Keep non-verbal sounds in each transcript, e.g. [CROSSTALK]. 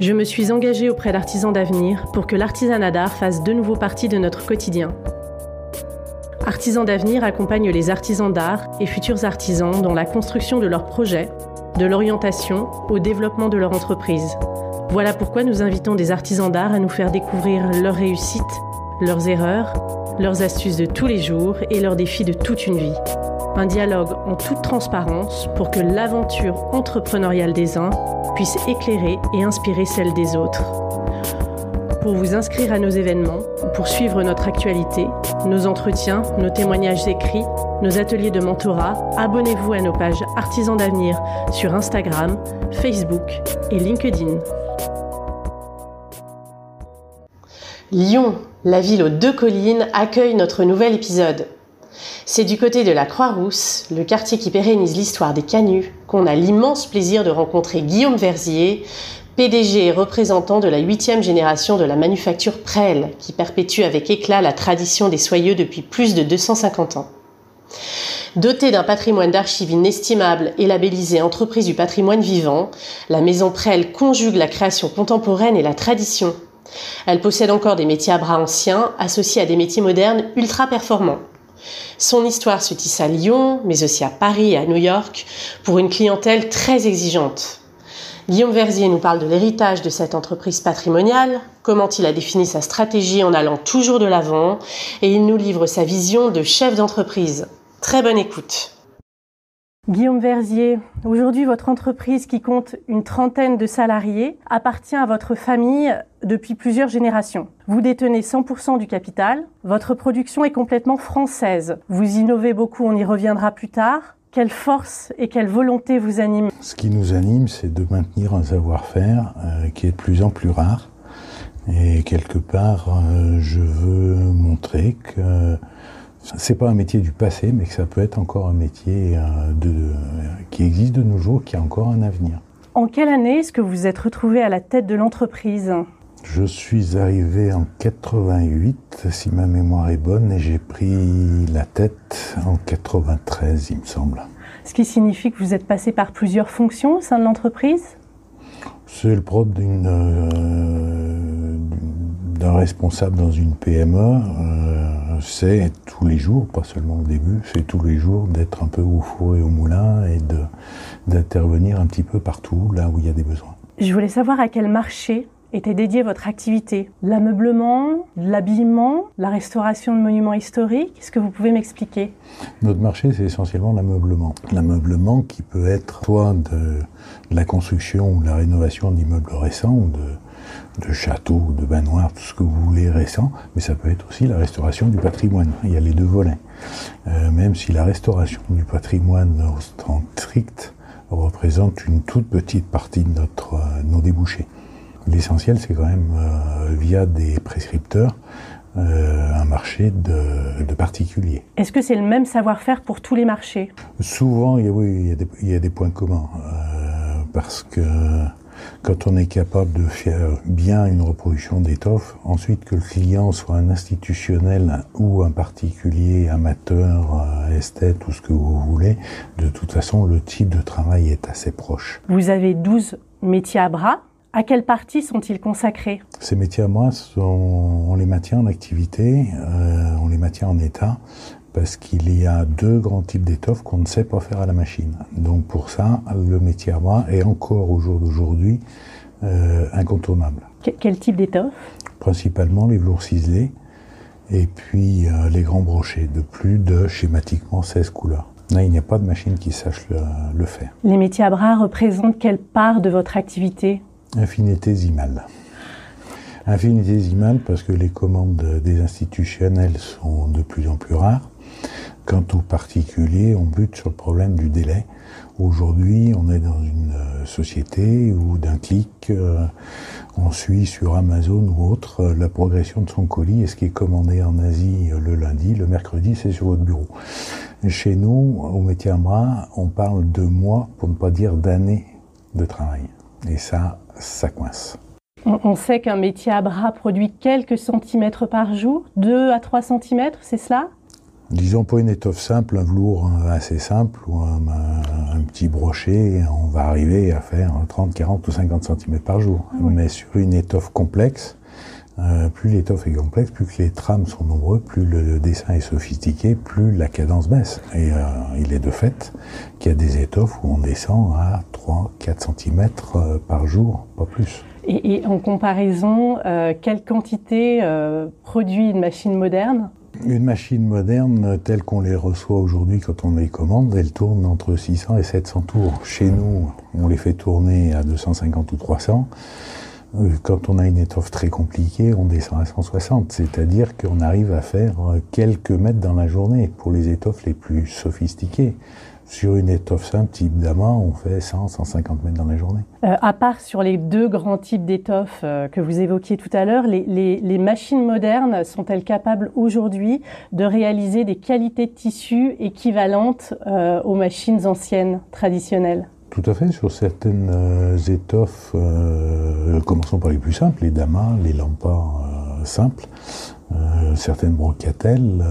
Je me suis engagée auprès d'Artisans d'avenir pour que l'artisanat d'art fasse de nouveau partie de notre quotidien. Artisans d'avenir accompagne les artisans d'art et futurs artisans dans la construction de leurs projets, de l'orientation au développement de leur entreprise. Voilà pourquoi nous invitons des artisans d'art à nous faire découvrir leurs réussites, leurs erreurs, leurs astuces de tous les jours et leurs défis de toute une vie. Un dialogue en toute transparence pour que l'aventure entrepreneuriale des uns puisse éclairer et inspirer celle des autres. Pour vous inscrire à nos événements, pour suivre notre actualité, nos entretiens, nos témoignages écrits, nos ateliers de mentorat, abonnez-vous à nos pages Artisans d'avenir sur Instagram, Facebook et LinkedIn. Lyon, la ville aux deux collines, accueille notre nouvel épisode. C'est du côté de la Croix-Rousse, le quartier qui pérennise l'histoire des canuts, qu'on a l'immense plaisir de rencontrer Guillaume Verzier, PDG et représentant de la huitième génération de la manufacture Prel, qui perpétue avec éclat la tradition des soyeux depuis plus de 250 ans. Dotée d'un patrimoine d'archives inestimable et labellisée entreprise du patrimoine vivant, la maison Prel conjugue la création contemporaine et la tradition elle possède encore des métiers à bras anciens associés à des métiers modernes ultra performants. Son histoire se tisse à Lyon, mais aussi à Paris et à New York, pour une clientèle très exigeante. Guillaume Verzier nous parle de l'héritage de cette entreprise patrimoniale, comment il a défini sa stratégie en allant toujours de l'avant, et il nous livre sa vision de chef d'entreprise. Très bonne écoute. Guillaume Verzier, aujourd'hui votre entreprise qui compte une trentaine de salariés appartient à votre famille depuis plusieurs générations. Vous détenez 100% du capital, votre production est complètement française. Vous innovez beaucoup, on y reviendra plus tard. Quelle force et quelle volonté vous anime? Ce qui nous anime, c'est de maintenir un savoir-faire euh, qui est de plus en plus rare. Et quelque part, euh, je veux montrer que c'est pas un métier du passé, mais que ça peut être encore un métier euh, de, qui existe de nos jours, qui a encore un avenir. En quelle année est-ce que vous êtes retrouvé à la tête de l'entreprise? Je suis arrivé en 88, si ma mémoire est bonne, et j'ai pris la tête en 93, il me semble. Ce qui signifie que vous êtes passé par plusieurs fonctions au sein de l'entreprise? C'est le propre d'une, euh, d'un responsable dans une PME. Euh, c'est tous les jours, pas seulement au début, c'est tous les jours d'être un peu au four et au moulin et d'intervenir un petit peu partout là où il y a des besoins. Je voulais savoir à quel marché était dédiée votre activité L'ameublement, l'habillement, la restauration de monuments historiques Est-ce que vous pouvez m'expliquer? Notre marché, c'est essentiellement l'ameublement. L'ameublement qui peut être soit de, la construction ou de la rénovation d'immeubles récents ou de, de châteaux, de bains noirs, tout ce que vous voulez récent, mais ça peut être aussi la restauration du patrimoine. Il y a les deux volets. Euh, même si la restauration du patrimoine sens strict représente une toute petite partie de notre, euh, nos débouchés. L'essentiel, c'est quand même euh, via des prescripteurs un marché de, de particuliers. Est-ce que c'est le même savoir-faire pour tous les marchés? Souvent, il y, a, oui, il y a, des, il y a des points communs. parce que quand on est capable de faire bien une reproduction d'étoffe, ensuite que le client soit un institutionnel ou un particulier, amateur, euh, esthète, tout ce que vous voulez, de toute façon, le type de travail est assez proche. Vous avez 12 métiers à bras. À quelle partie sont-ils consacrés? Ces métiers à bras, on les maintient en activité, euh, on les maintient en état, parce qu'il y a deux grands types d'étoffes qu'on ne sait pas faire à la machine. Donc pour ça, le métier à bras est encore au jour d'aujourd'hui euh, incontournable. quel type d'étoffe? Principalement les velours ciselés et puis euh, les grands brochets de plus de schématiquement 16 couleurs. Là, il n'y a pas de machine qui sache le, faire. Les métiers à bras représentent quelle part de votre activité? Infinitésimale. Infinitésimale parce que les commandes des institutionnels sont de plus en plus rares. Quant aux particuliers, on bute sur le problème du délai. Aujourd'hui, on est dans une euh, société où d'un clic, euh, on suit sur Amazon ou autre euh, la progression de son colis et ce qui est commandé en Asie le lundi, le mercredi, c'est sur votre bureau. Chez nous, au métier à bras, on parle de mois, pour ne pas dire d'années de travail. Et ça, ça coince. On sait qu'un métier à bras produit quelques centimètres par jour, 2 à 3 centimètres, c'est cela? Disons pour une étoffe simple, un velours assez simple ou un, petit brochet, on va arriver à faire 30, 40 ou 50 cm par jour. Ah Mais sur une étoffe complexe, euh, plus l'étoffe est complexe, plus que les trames sont nombreux, plus le dessin est sophistiqué, plus la cadence baisse. Et euh, il est de fait qu'il y a des étoffes où on descend à 3, 4 cm par jour, pas plus. Et, en comparaison, euh, quelle quantité produit une machine moderne une machine moderne telle qu'on les reçoit aujourd'hui quand on les commande, elle tourne entre 600 et 700 tours. Chez nous, on les fait tourner à 250 ou 300. Euh, quand on a une étoffe très compliquée, on descend à 160, c'est-à-dire qu'on arrive à faire quelques mètres dans la journée pour les étoffes les plus sophistiquées. Sur une étoffe simple type Dama, on fait 100, 150 mètres dans la journée. Euh, à part sur les deux grands types d'étoffes euh, que vous évoquiez tout à l'heure, les, machines modernes sont-elles capables aujourd'hui de réaliser des qualités de tissu équivalentes euh, aux machines anciennes, traditionnelles? Tout à fait, sur certaines étoffes, commençons par les plus simples, les damas, les lampas simples, certaines brocatelles,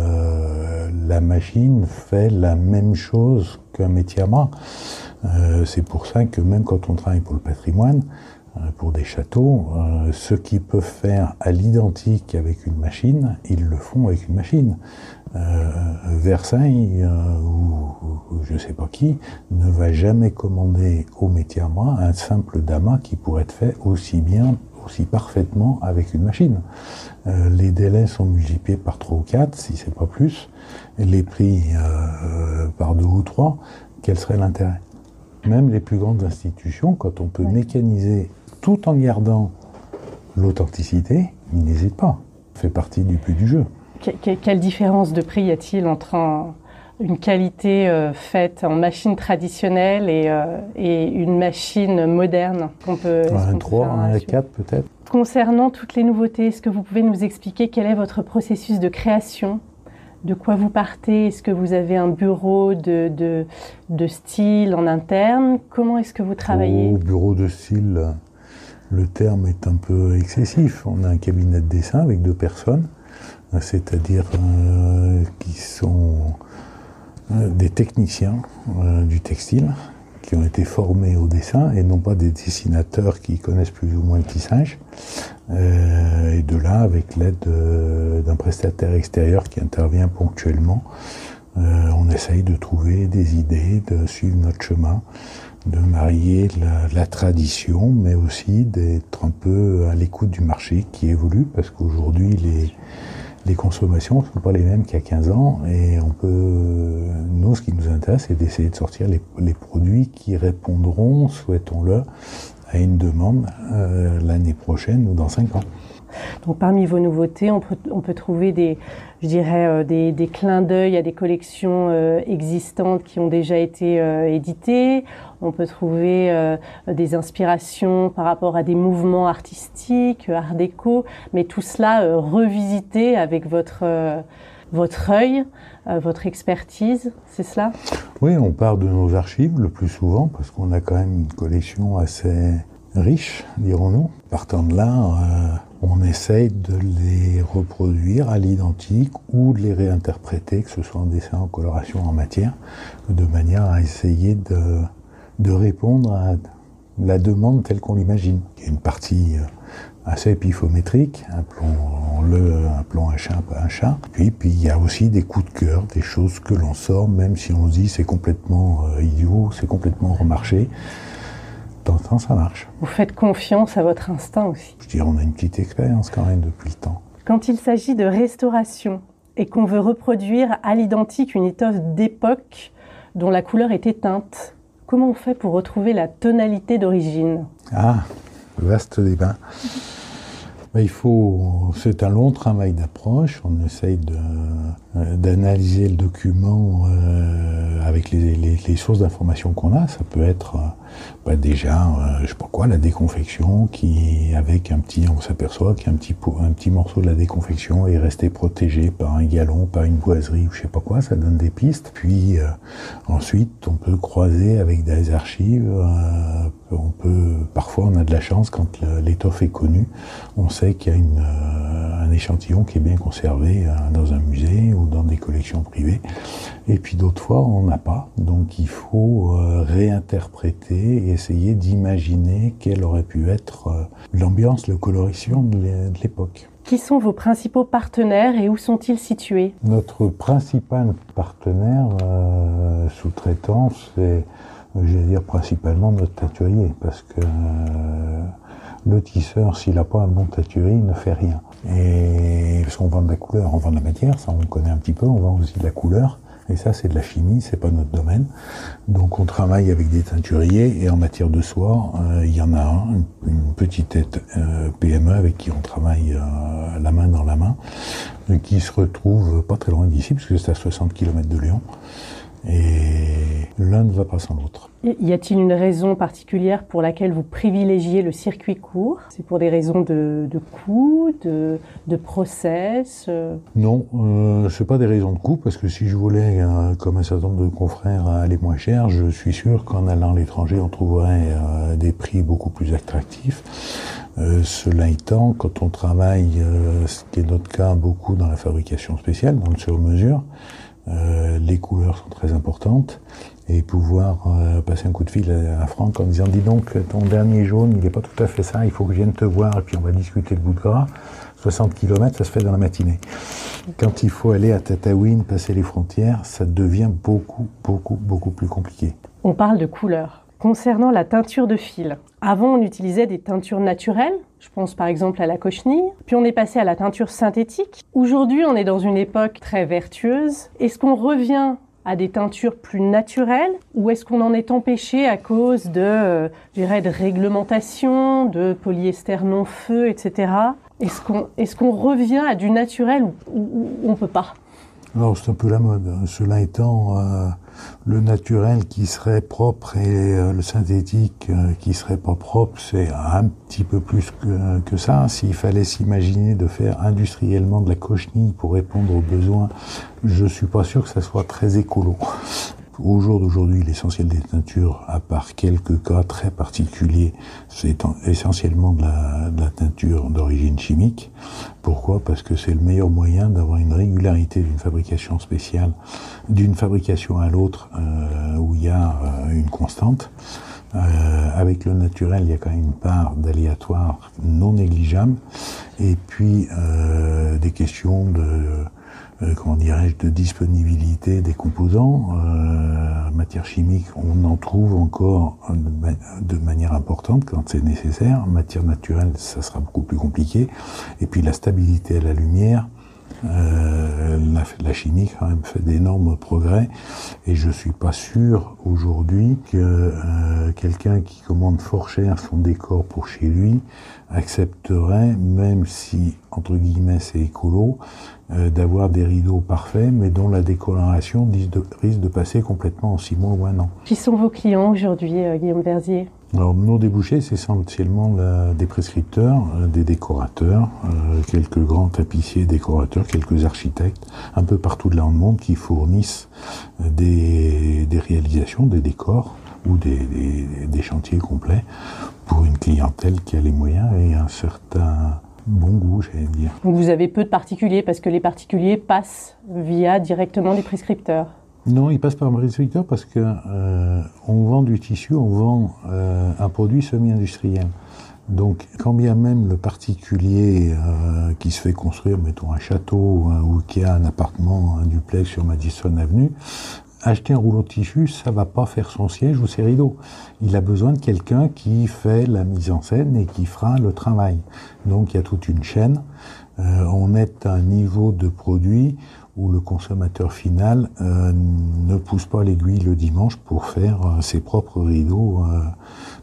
la machine fait la même chose qu'un métier à bras. Euh, c'est pour ça que même quand on travaille pour le patrimoine, euh, pour des châteaux, euh, ceux qui peuvent faire à l'identique avec une machine, ils le font avec une machine. Versailles ou, je ne sais pas qui ne va jamais commander au métier à bras un simple damas qui pourrait être fait aussi bien aussi parfaitement avec une machine. les délais sont multipliés par 3 ou 4, si c'est pas plus, les prix par 2 ou 3, quel serait l'intérêt? Même les plus grandes institutions, quand on peut mécaniser tout en gardant l'authenticité, ils n'hésitent pas. Fait partie du but du jeu. quelle différence de prix y a-t-il entre une qualité euh, faite en machine traditionnelle euh, et, une machine moderne qu'on peut Un 3, un 4 peut-être. Concernant toutes les nouveautés, est-ce que vous pouvez nous expliquer quel est votre processus de création? De quoi vous partez? Est-ce que vous avez un bureau de, style en interne? Comment est-ce que vous travaillez? Au bureau de style, le terme est un peu excessif. On a un cabinet de dessin avec deux personnes, c'est-à-dire euh, qui sont euh, des techniciens euh, du textile qui ont été formés au dessin et non pas des dessinateurs qui connaissent plus ou moins le tissage. Euh, et de là, avec l'aide euh, d'un prestataire extérieur qui intervient ponctuellement, euh, on essaye de trouver des idées, de suivre notre chemin, de marier la, tradition, mais aussi d'être un peu à l'écoute du marché qui évolue, parce qu'aujourd'hui, les, les consommations ne sont pas les mêmes qu'il y a 15 ans et on peut, nous, ce qui nous intéresse, c'est d'essayer de sortir les, produits qui répondront, souhaitons-le, à une demande euh, l'année prochaine ou dans 5 ans. Donc parmi vos nouveautés, on peut, trouver des, je dirais, euh, des, clins d'œil à des collections euh, existantes qui ont déjà été euh, éditées. On peut trouver des inspirations par rapport à des mouvements artistiques, art déco, mais tout cela revisité avec votre votre œil, votre expertise, c'est cela? Oui, on part de nos archives le plus souvent parce qu'on a quand même une collection assez riche, dirons-nous. Partant de là, on essaye de les reproduire à l'identique ou de les réinterpréter, que ce soit en dessin, en coloration, en matière, de manière à essayer de, de répondre à la demande telle qu'on l'imagine. Il y a une partie euh, assez épiphométrique, appelons-le, appelons un chat, un chat. Puis, puis il y a aussi des coups de cœur, des choses que l'on sort, même si on se dit c'est complètement euh, idiot, c'est complètement remarché ça marche. Vous faites confiance à votre instinct aussi. Je dirais, on a une petite expérience quand même depuis le temps. Quand il s'agit de restauration et qu'on veut reproduire à l'identique une étoffe d'époque dont la couleur est éteinte, comment on fait pour retrouver la tonalité d'origine? Ah, vaste débat. Il faut, c'est un long travail d'approche. On essaye de, d'analyser le document euh, avec les, les, les sources d'informations qu'on a. Ça peut être euh, bah déjà, euh, je sais pas quoi, la déconfection qui, avec un petit, on s'aperçoit qu'un petit, un petit morceau de la déconfection est resté protégé par un galon, par une boiserie ou je sais pas quoi, ça donne des pistes. Puis euh, ensuite, on peut croiser avec des archives. Euh, on peut, parfois, on a de la chance quand l'étoffe est connue, on sait qu'il y a une, un échantillon qui est bien conservé dans un musée ou dans des collections privées. Et puis d'autres fois, on n'a pas. Donc il faut réinterpréter et essayer d'imaginer quelle aurait pu être euh, l'ambiance, le coloration de l'époque. Qui sont vos principaux partenaires et où sont-ils situés? Notre principal partenaire euh, sous-traitant, c'est, je vais dire, principalement notre teinturier, parce que euh, le tisseur, s'il n'a pas un bon teinturier, il ne fait rien. Et parce qu'on vend de la couleur, on vend de la matière, ça on connaît un petit peu, on vend aussi de la couleur. Et ça, c'est de la chimie, c'est pas notre domaine. Donc, on travaille avec des teinturiers et en matière de soie, euh, il y en a un, une, petite tête euh, PME avec qui on travaille euh, la main dans la main, qui se retrouve pas très loin d'ici, puisque c'est à 60 km de Lyon. Et l'un ne va pas sans l'autre. Y a-t-il une raison particulière pour laquelle vous privilégiez le circuit court? C'est pour des raisons de, de coût, de, de process euh? Non, euh, c'est pas des raisons de coût, parce que si je voulais, euh, comme un certain nombre de confrères, aller moins cher, je suis sûr qu'en allant à l'étranger, on trouverait euh, des prix beaucoup plus attractifs. Cela étant, quand on travaille, ce qui est notre cas, beaucoup dans la fabrication spéciale, dans le sur-mesure, les couleurs sont très importantes et pouvoir euh, passer un coup de fil à, Franck en disant dis donc ton dernier jaune il n'est pas tout à fait ça, il faut que je vienne te voir et puis on va discuter le bout de gras. 60 km ça se fait dans la matinée. Quand il faut aller à Tataouine, passer les frontières, ça devient beaucoup, beaucoup, beaucoup plus compliqué. On parle de couleurs. Concernant la teinture de fil, avant on utilisait des teintures naturelles, je pense par exemple à la cochenille, puis on est passé à la teinture synthétique. Aujourd'hui on est dans une époque très vertueuse. Est-ce qu'on revient à des teintures plus naturelles ou est-ce qu'on en est empêché à cause de, euh, réglementation, de polyester non feu, etc. Est-ce qu'on est qu'on revient à du naturel ou, ou, ou on peut pas? Alors c'est un peu la mode. Cela étant, euh, le naturel qui serait propre et euh, le synthétique euh, qui serait pas propre, c'est un petit peu plus que, que ça. S'il fallait s'imaginer de faire industriellement de la cochenille pour répondre aux besoins, je suis pas sûr que ça soit très écolo. Au jour d'aujourd'hui, l'essentiel des teintures, à part quelques cas très particuliers, c'est essentiellement de la, de la teinture d'origine chimique. Pourquoi? Parce que c'est le meilleur moyen d'avoir une régularité d'une fabrication spéciale, d'une fabrication à l'autre, euh, où il y a euh, une constante. Euh, avec le naturel, il y a quand même une part d'aléatoire non négligeable. Et puis, euh, des questions de euh, comment dirais-je, de disponibilité des composants. Euh, matière chimique, on en trouve encore de, manière importante quand c'est nécessaire. Matière naturelle, ça sera beaucoup plus compliqué. Et puis la stabilité à la lumière, euh, la, chimie quand même fait d'énormes progrès et je suis pas sûr aujourd'hui que euh, quelqu'un qui commande fort cher son décor pour chez lui accepterait, même si entre guillemets c'est écolo, euh, d'avoir des rideaux parfaits, mais dont la décoloration risque de passer complètement en six mois ou un an. Qui sont vos clients aujourd'hui, Guillaume Verzier? Alors, nos débouchés, c'est essentiellement la, des prescripteurs, euh, des décorateurs, euh, quelques grands tapissiers, décorateurs, quelques architectes, un peu partout de là dans le monde qui fournissent euh, des, des réalisations, des décors ou des, des, des, chantiers complets pour une clientèle qui a les moyens et un certain bon goût, j'allais dire. Vous avez peu de particuliers parce que les particuliers passent via directement les prescripteurs non, il passe par prescripteur parce que euh, on vend du tissu, on vend euh, un produit semi-industriel. Donc, quand bien même le particulier euh, qui se fait construire, mettons un château hein, ou qui a un appartement, un duplex sur Madison Avenue, acheter un rouleau de tissu, ça va pas faire son siège ou ses rideaux. Il a besoin de quelqu'un qui fait la mise en scène et qui fera le travail. Donc, il y a toute une chaîne on est à un niveau de produit où le consommateur final euh, ne pousse pas l'aiguille le dimanche pour faire euh, ses propres rideaux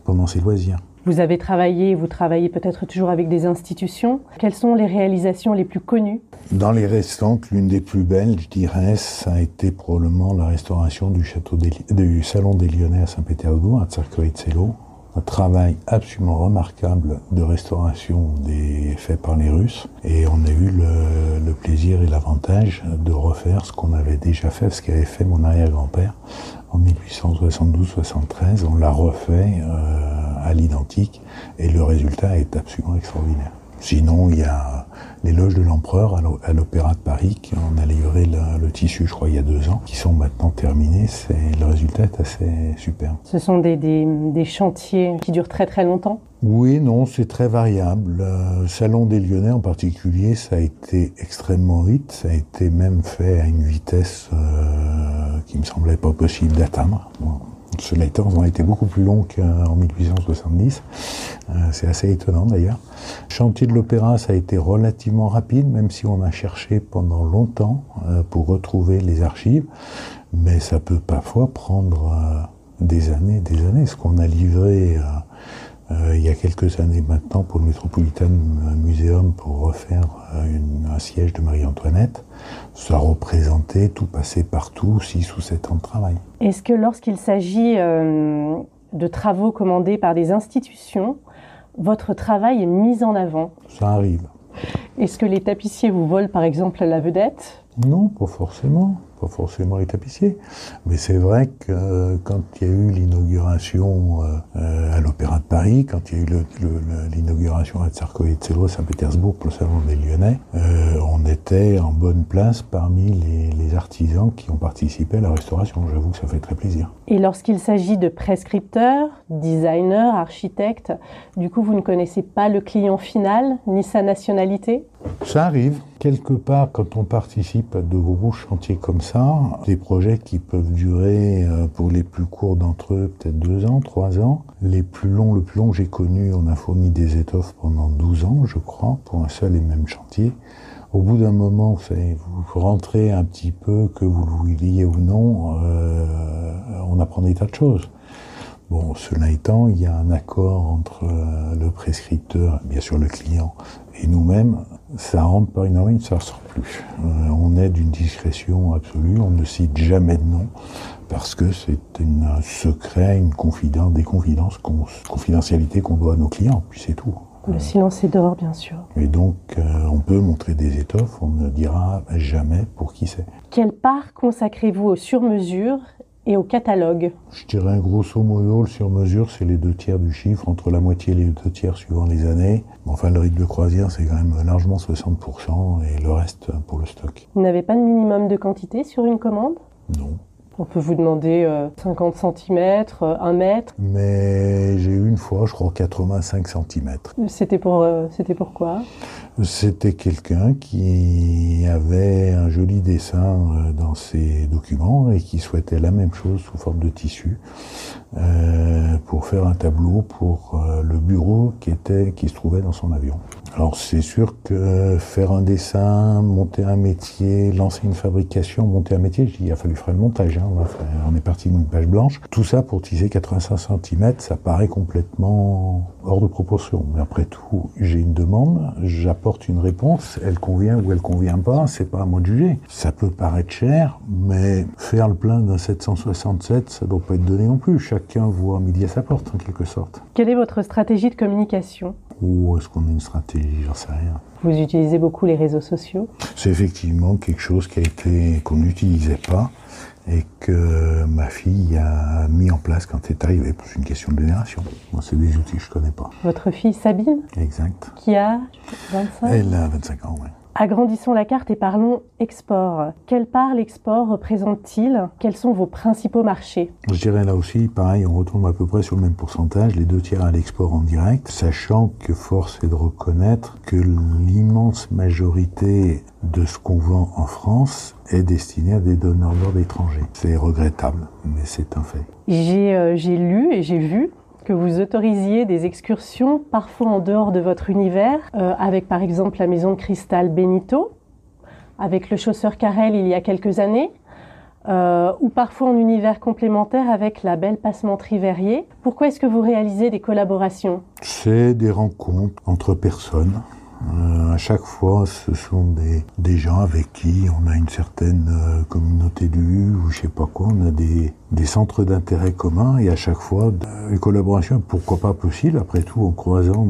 pendant ses loisirs. Vous avez travaillé, vous travaillez peut-être toujours avec des institutions. Quelles sont les réalisations les plus connues? Dans les récentes, l'une des plus belles, je dirais, ça a été probablement la restauration du, château du Salon des Lyonnais à Saint-Pétersbourg, à Tsarkoïtselo, un travail absolument remarquable de restauration des faits par les Russes. Et on a eu le, plaisir et l'avantage de refaire ce qu'on avait déjà fait, ce qu'avait fait mon arrière-grand-père en 1872-73. On l'a refait euh, à l'identique et le résultat est absolument extraordinaire. Sinon, il y a les loges de l'empereur à l'Opéra de Paris, qui en a livré le, tissu, je crois, il y a deux ans, qui sont maintenant terminés. Le résultat est assez super. Ce sont des, des, chantiers qui durent très très longtemps? Oui, non, c'est très variable. Le Salon des Lyonnais en particulier, ça a été extrêmement vite. Ça a été même fait à une vitesse euh, qui me semblait pas possible d'atteindre. Étant, on a été beaucoup plus long qu'en 1870. Euh, c'est assez étonnant d'ailleurs. Chantier de l'opéra, ça a été relativement rapide, même si on a cherché pendant longtemps euh, pour retrouver les archives. Mais ça peut parfois prendre euh, des années, des années. Ce qu'on a livré il y a quelques années maintenant pour le Metropolitan Museum pour refaire euh, un siège de Marie-Antoinette. Ça représentait tout passer partout, 6 ou 7 ans de travail. Est-ce que lorsqu'il s'agit euh, de travaux commandés par des institutions, votre travail est mis en avant? Ça arrive. Est-ce que les tapissiers vous volent par exemple la vedette? Non, pas forcément pas forcément les tapissiers. Mais c'est vrai que euh, quand il y a eu l'inauguration euh, euh, à l'Opéra de Paris, quand il y a eu l'inauguration à Tsarkoïtselo, à Saint-Pétersbourg pour le Salon des Lyonnais, on était en bonne place parmi les, les, artisans qui ont participé à la restauration. J'avoue que ça fait très plaisir. Et lorsqu'il s'agit de prescripteurs, designers, architectes, du coup, vous ne connaissez pas le client final ni sa nationalité? Ça arrive. Quelque part, quand on participe à de gros chantiers comme ça, des projets qui peuvent durer euh, pour les plus courts d'entre eux peut-être deux ans, trois ans. Les plus longs, le plus long que j'ai connu, on a fourni des étoffes pendant 12 ans, je crois, pour un seul et même chantier. Au bout d'un moment, vous, savez, vous rentrez un petit peu, que vous le vouliez ou non, euh, on apprend des tas de choses. Bon, cela étant, il y a un accord entre euh, le prescripteur, bien sûr le client, et nous-mêmes. Ça rentre par une oreille, ça ne sort plus. Euh, on est d'une discrétion absolue, on ne cite jamais de nom, parce que c'est un secret, une confidence, des confidences, confidentialité qu'on doit à nos clients, puis c'est tout. Le silence est d'or, bien sûr. Et donc, euh, on peut montrer des étoffes, on ne dira jamais pour qui c'est. Quelle part consacrez-vous aux sur-mesures et au catalogue Je dirais grosso modo, le sur-mesure, c'est les deux tiers du chiffre, entre la moitié et les deux tiers suivant les années. Enfin, le rythme de croisière, c'est quand même largement 60% et le reste pour le stock. Vous n'avez pas de minimum de quantité sur une commande? Non. On peut vous demander 50 cm, 1 mètre? Mais j'ai eu une fois, je crois, 85 cm. C'était pour, euh, c'était pourquoi C'était quelqu'un qui avait un joli dessin euh, dans ses documents et qui souhaitait la même chose sous forme de tissu euh, pour faire un tableau pour le bureau qui, était, qui se trouvait dans son avion. Alors c'est sûr que faire un dessin, monter un métier, lancer une fabrication, monter un métier, il a fallu faire le montage. Hein. On, est parti d'une page blanche. Tout ça pour tisser 85 cm, ça paraît complètement hors de proportion. Mais après tout, j'ai une demande, une réponse, elle convient ou elle convient pas, c'est pas à moi de juger. Ça peut paraître cher, mais faire le plein d'un 767, ça doit pas être donné non plus. Chacun voit midi à sa porte, en quelque sorte. Quelle est votre stratégie de communication? Ou est-ce qu'on a une stratégie? J'en sais rien. Vous utilisez beaucoup les réseaux sociaux? C'est effectivement quelque chose qui a été qu'on n'utilisait pas et que ma fille a mis en place quand c'est arrivé. C'est une question de génération. Moi, c'est des outils que je connais pas. Votre fille Sabine Exact. Qui a 25 Elle a 25 ans, oui. Agrandissons la carte et parlons export. Quelle part l'export représente-t-il? Quels sont vos principaux marchés? Je dirais là aussi, pareil, on retombe à peu près sur le même pourcentage, les deux tiers à l'export en direct, sachant que force est de reconnaître que l'immense majorité de ce qu'on vend en France est destiné à des donneurs d'ordre étrangers. C'est regrettable, mais c'est un fait. J'ai euh, lu et j'ai vu que vous autorisiez des excursions, parfois en dehors de votre univers, euh, avec par exemple la maison de cristal Benito, avec le chausseur Carrel il y a quelques années, euh, ou parfois en univers complémentaire avec la belle passementerie Verrier. Pourquoi est-ce que vous réalisez des collaborations? C'est des rencontres entre personnes euh, à chaque fois, ce sont des, gens avec qui on a une certaine euh, communauté vue ou je sais pas quoi. On a des, centres d'intérêt communs et à chaque fois, une collaboration, pourquoi pas possible. Après tout, en croisant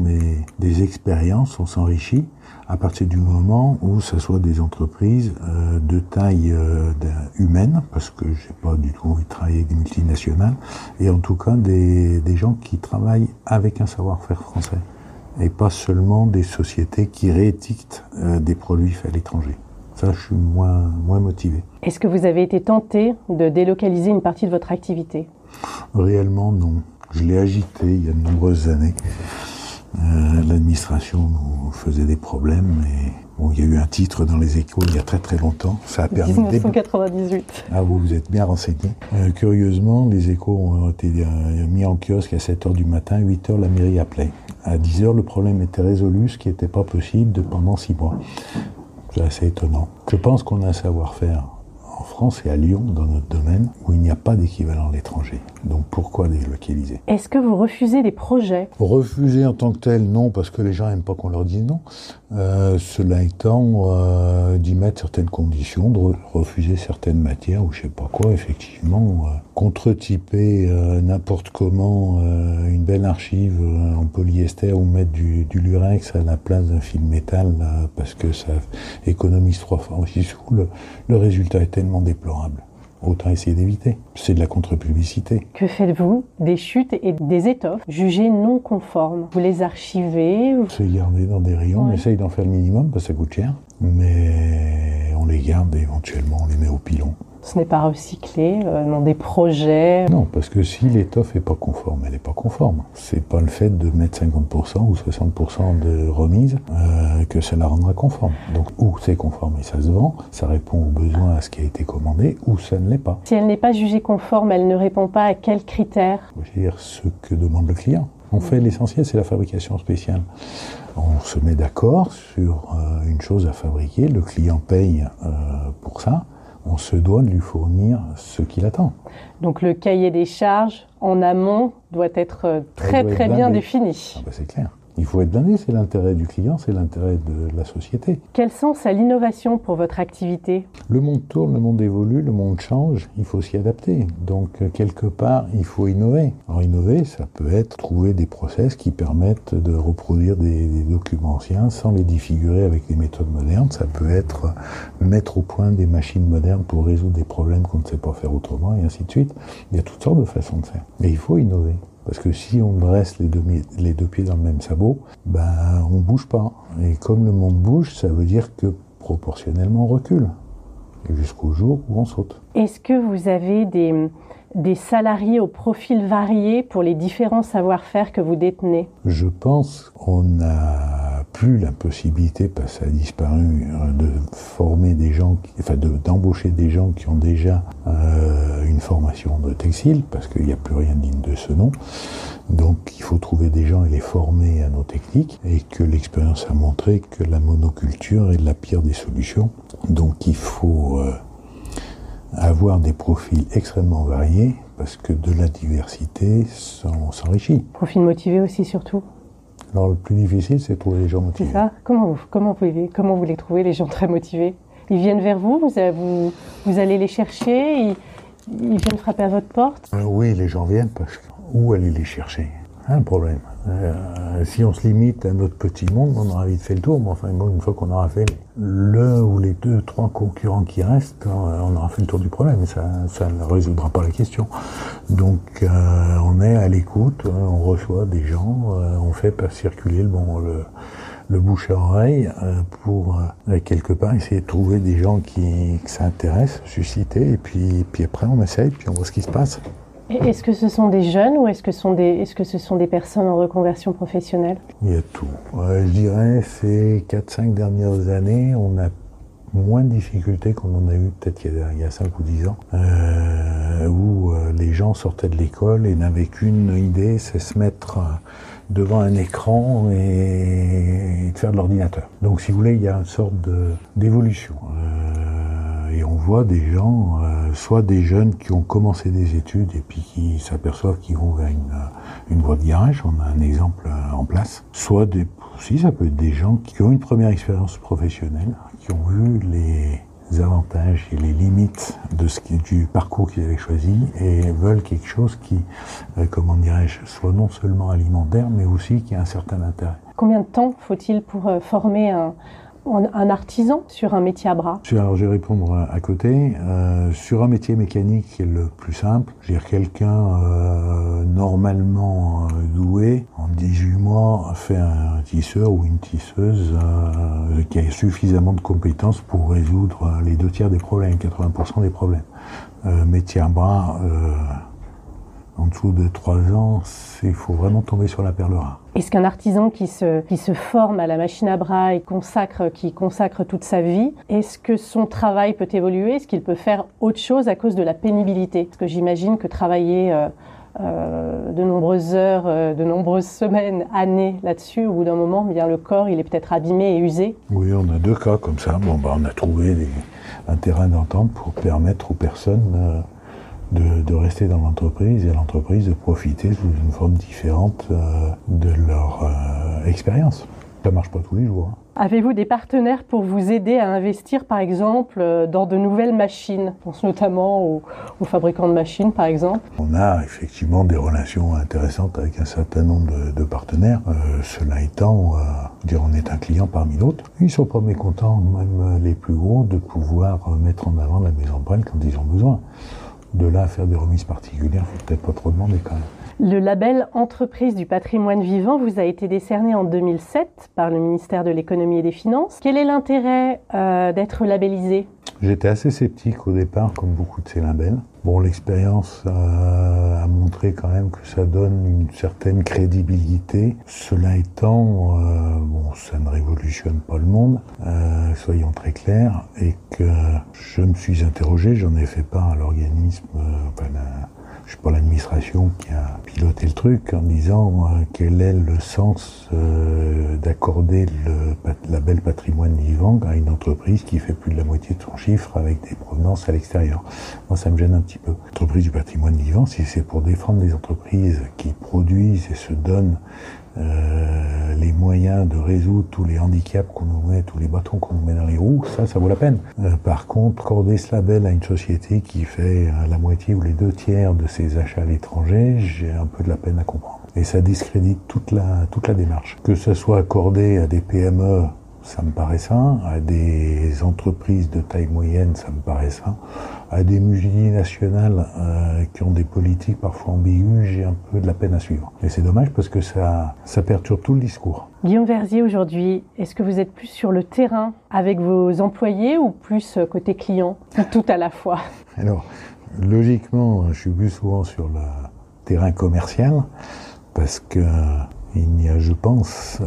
des, expériences, on s'enrichit à partir du moment où ce soit des entreprises euh, de taille euh, humaine, parce que j'ai pas du tout envie de travailler avec des multinationales, et en tout cas des gens qui travaillent avec un savoir-faire français et pas seulement des sociétés qui réétiquetent euh, des produits faits à l'étranger. Ça, je suis moins, moins motivé. Est-ce que vous avez été tenté de délocaliser une partie de votre activité? Réellement, non. Je l'ai agité il y a de nombreuses années. Euh, L'administration nous faisait des problèmes et bon, il y a eu un titre dans les échos il y a très très longtemps. Ça a permis 1998. Ah, vous, vous êtes bien renseigné. Euh, curieusement, les échos ont été euh, mis en kiosque à 7 h du matin, 8 h la mairie appelait à 10 heures, le problème était résolu, ce qui n'était pas possible de pendant 6 mois. C'est assez étonnant. Je pense qu'on a un savoir-faire en France et à Lyon, dans notre domaine, où il n'y a pas d'équivalent à l'étranger. Donc pourquoi délocaliser? Est-ce que vous refusez des projets? Refuser en tant que tel, non, parce que les gens n'aiment pas qu'on leur dise non. Euh, cela étant, euh, d'y mettre certaines conditions, de refuser certaines matières ou je sais pas quoi, effectivement, euh, contre-typer euh, n'importe comment une belle archive en polyester ou mettre du, du lurex à la place d'un fil métal parce que ça économise trois fois aussi sous, le, le résultat est tellement déplorable autant essayer d'éviter. C'est de la contre-publicité. Que faites-vous des chutes et des étoffes jugées non conformes? Vous les archivez ou... C'est garder dans des rayons, ouais. on essaye d'en faire le minimum parce que ça coûte cher, mais on les garde et éventuellement on les met au pilon. Ce n'est pas recyclé euh, dans des projets Non, parce que si l'étoffe n'est pas conforme, elle n'est pas conforme. C'est pas le fait de mettre 50% ou 60% de remise euh, que ça la rendra conforme. Donc, ou c'est conforme et ça se vend, ça répond aux besoins à ce qui a été commandé, ou ça ne l'est pas. Si elle n'est pas jugée conforme, elle ne répond pas à quels critères? C'est-à-dire ce que demande le client. En fait, l'essentiel, c'est la fabrication spéciale. On se met d'accord sur euh, une chose à fabriquer, le client paye euh, pour ça on se doit de lui fournir ce qu'il attend. Donc le cahier des charges en amont doit être très doit très être bien défini. Ah bah c'est clair. Il faut être blindé, c'est l'intérêt du client, c'est l'intérêt de la société. Quel sens a l'innovation pour votre activité? Le monde tourne, le monde évolue, le monde change, il faut s'y adapter. Donc quelque part, il faut innover. Alors innover, ça peut être trouver des process qui permettent de reproduire des, des documents anciens sans les défigurer avec des méthodes modernes. Ça peut être mettre au point des machines modernes pour résoudre des problèmes qu'on ne sait pas faire autrement et ainsi de suite. Il y a toutes sortes de façons de faire. Mais il faut innover. Parce que si on dresse les deux, les deux pieds dans le même sabot, ben on bouge pas. Et comme le monde bouge, ça veut dire que proportionnellement on recule. Jusqu'au jour où on saute. Est-ce que vous avez des, des salariés au profil varié pour les différents savoir-faire que vous détenez? Je pense qu'on n'a plus la possibilité, parce que ça a disparu, de former des gens, qui, enfin d'embaucher des gens qui ont déjà euh, une formation de textile, parce qu'il n'y a plus rien digne de ce nom. Donc il faut trouver des gens et les former à nos techniques, et que l'expérience a montré que la monoculture est la pire des solutions. Donc il faut euh, avoir des profils extrêmement variés, parce que de la diversité, on s'enrichit. Profil motivé aussi surtout alors le plus difficile, c'est de trouver les gens motivés. C'est ça comment vous, comment, vous, comment vous les trouvez, les gens très motivés? Ils viennent vers vous, vous, vous, vous allez les chercher, ils, ils, viennent frapper à votre porte euh, Oui, les gens viennent parce que où aller les chercher? Un problème. Euh, si on se limite à notre petit monde, on aura vite fait le tour. Mais enfin, bon, une fois qu'on aura fait l'un ou les deux, trois concurrents qui restent, on aura fait le tour du problème. Ça, ça ne résoudra pas la question. Donc, euh, on est à l'écoute, on reçoit des gens, euh, on fait pas circuler le bon le, le bouche à oreille euh, pour euh, quelque part essayer de trouver des gens qui intéresse, susciter, et puis puis après on essaye, puis on voit ce qui se passe. Est-ce que ce sont des jeunes ou est-ce que, sont des, est-ce que ce sont des personnes en reconversion professionnelle? Il y a tout. Euh, je dirais ces 4-5 dernières années, on a moins de difficultés qu'on en a eu peut-être il, y a 5 ou 10 ans, euh, où euh, les gens sortaient de l'école et n'avaient qu'une idée, c'est se mettre devant un écran et, de faire de l'ordinateur. Donc si vous voulez, il y a une sorte d'évolution. Euh, et on voit des gens, euh, soit des jeunes qui ont commencé des études et puis qui s'aperçoivent qu'ils vont vers une, une voie de garage, on a un exemple en place, soit des, si ça peut être des gens qui ont une première expérience professionnelle, qui ont vu les avantages et les limites de ce du parcours qu'ils avaient choisi et veulent quelque chose qui, euh, comment dirais-je, soit non seulement alimentaire, mais aussi qui a un certain intérêt. Combien de temps faut-il pour euh, former un, un artisan sur un métier à bras? Alors, je vais répondre à côté. Euh, sur un métier mécanique qui est le plus simple, je veux dire quelqu'un euh, normalement euh, doué, en 18 mois, fait un tisseur ou une tisseuse qui a suffisamment de compétences pour résoudre les deux tiers des problèmes, 80% des problèmes. Métier à bras, en dessous de 3 ans, il faut vraiment tomber sur la perle rare. Est-ce qu'un artisan qui se, qui se forme à la machine à bras et consacre, qui consacre toute sa vie, est-ce que son travail peut évoluer? Est-ce qu'il peut faire autre chose à cause de la pénibilité? Parce que j'imagine que travailler euh, euh, de nombreuses heures, euh, de nombreuses semaines, années là-dessus, au bout d'un moment, bien le corps, il est peut-être abîmé et usé. Oui, on a deux cas comme ça. Bon, bah, on a trouvé des, un terrain d'entente pour permettre aux personnes de, rester dans l'entreprise et à l'entreprise de profiter sous une forme différente euh, de leur euh, expérience. Ça marche pas tous les jours. Hein. Avez-vous des partenaires pour vous aider à investir, par exemple, euh, dans de nouvelles machines? Je pense notamment aux, aux, fabricants de machines, par exemple. On a effectivement des relations intéressantes avec un certain nombre de, de partenaires. Euh, cela étant, euh, dire on est un client parmi d'autres. Ils sont pas mécontents, même les plus gros, de pouvoir mettre en avant la maison de quand ils ont besoin. De là à faire des remises particulières, il faut peut-être pas trop demander quand même. Le label Entreprise du patrimoine vivant vous a été décerné en 2007 par le ministère de l'économie et des finances. Quel est l'intérêt euh, d'être labellisé? J'étais assez sceptique au départ, comme beaucoup de ces labels. Bon, l'expérience euh, a montré quand même que ça donne une certaine crédibilité. Cela étant, euh, bon, ça ne révolutionne pas le monde, soyons très clairs, et que je me suis interrogé, j'en ai fait part à l'organisme, je sais pas l'administration qui a piloté le truc en disant euh, quel est le sens euh, d'accorder le label patrimoine vivant à une entreprise qui fait plus de la moitié de son chiffre avec des provenances à l'extérieur. Moi, ça me gêne un petit peu. Entreprise du patrimoine vivant, si c'est pour défendre des entreprises qui produisent et se donnent euh, les moyens de résoudre tous les handicaps qu'on nous met, tous les bâtons qu'on nous met dans les roues, ça, ça vaut la peine. Euh, par contre, accorder ce label à une société qui fait euh, la moitié ou les deux tiers de ses achats à l'étranger, j'ai un peu de la peine à comprendre. Et ça discrédite toute la, toute la démarche. Que ce soit accordé à des PME ça me paraît sain. À des entreprises de taille moyenne, ça me paraît sain. À des multinationales euh, qui ont des politiques parfois ambiguës, j'ai un peu de la peine à suivre. Et c'est dommage parce que ça, ça perturbe tout le discours. Guillaume Verzier, aujourd'hui, est-ce que vous êtes plus sur le terrain avec vos employés ou plus côté client [LAUGHS] Tout à la fois? Alors, logiquement, je suis plus souvent sur le terrain commercial parce que il y a, je pense, euh,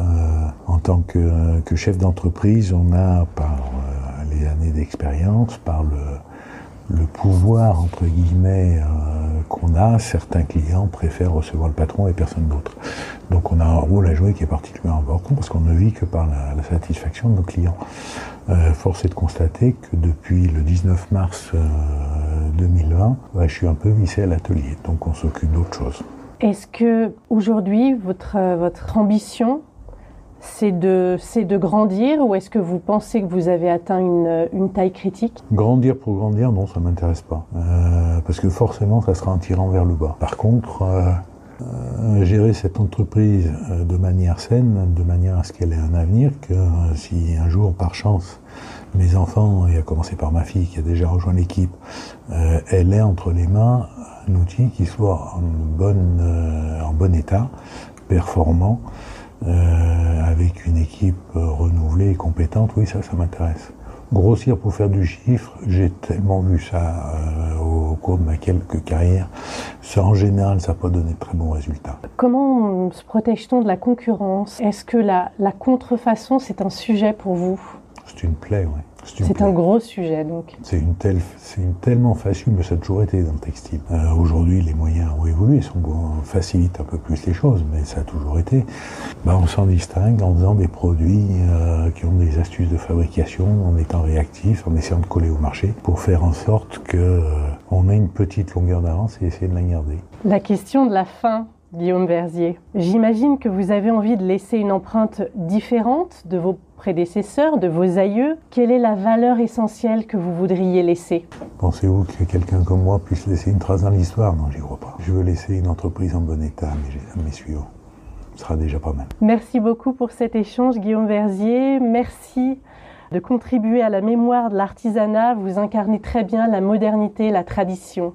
en tant que, que chef d'entreprise, on a, par euh, les années d'expérience, par le, pouvoir, entre guillemets, euh, qu'on a, certains clients préfèrent recevoir le patron et personne d'autre. Donc on a un rôle à jouer qui est particulièrement important parce qu'on ne vit que par la, satisfaction de nos clients. Euh, force est de constater que depuis le 19 mars 2020, bah, je suis un peu vissé à l'atelier, donc on s'occupe d'autre chose. Est-ce que aujourd'hui votre, votre ambition c'est de, grandir ou est-ce que vous pensez que vous avez atteint une, une taille critique? Grandir pour grandir, non, ça m'intéresse pas. Euh, parce que forcément, ça sera un tirant vers le bas. Par contre, euh, euh, gérer cette entreprise de manière saine, de manière à ce qu'elle ait un avenir, que si un jour, par chance, mes enfants, et à commencer par ma fille qui a déjà rejoint l'équipe, euh, elle est entre les mains un outil qui soit en, euh, bon état, performant, euh, avec une équipe renouvelée et compétente, oui, ça, ça m'intéresse. Grossir pour faire du chiffre, j'ai tellement vu ça au cours de ma quelques carrières. Ça, en général, ça n'a pas donné de très bons résultats. Comment se protège-t-on de la concurrence? Est-ce que la, la contrefaçon, c'est un sujet pour vous? C'est une plaie, oui. C'est un gros sujet donc. C'est une telle, c'est une tellement facile, mais ça a toujours été dans le textile. Euh, Aujourd'hui, les moyens ont évolué, sont, on facilite un peu plus les choses, mais ça a toujours été. Bah, on s'en distingue en faisant des produits euh, qui ont des astuces de fabrication, en étant réactifs, en essayant de coller au marché, pour faire en sorte que euh, on ait une petite longueur d'avance et essayer de la garder. La question de la fin Guillaume Verzier. J'imagine que vous avez envie de laisser une empreinte différente de vos prédécesseurs, de vos aïeux. Quelle est la valeur essentielle que vous voudriez laisser? Pensez-vous que quelqu'un comme moi puisse laisser une trace dans l'histoire? Non, j'y crois pas. Je veux laisser une entreprise en bon état mes, mes suivants. Ce sera déjà pas mal. Merci beaucoup pour cet échange, Guillaume Verzier. Merci de contribuer à la mémoire de l'artisanat. Vous incarnez très bien la modernité, la tradition.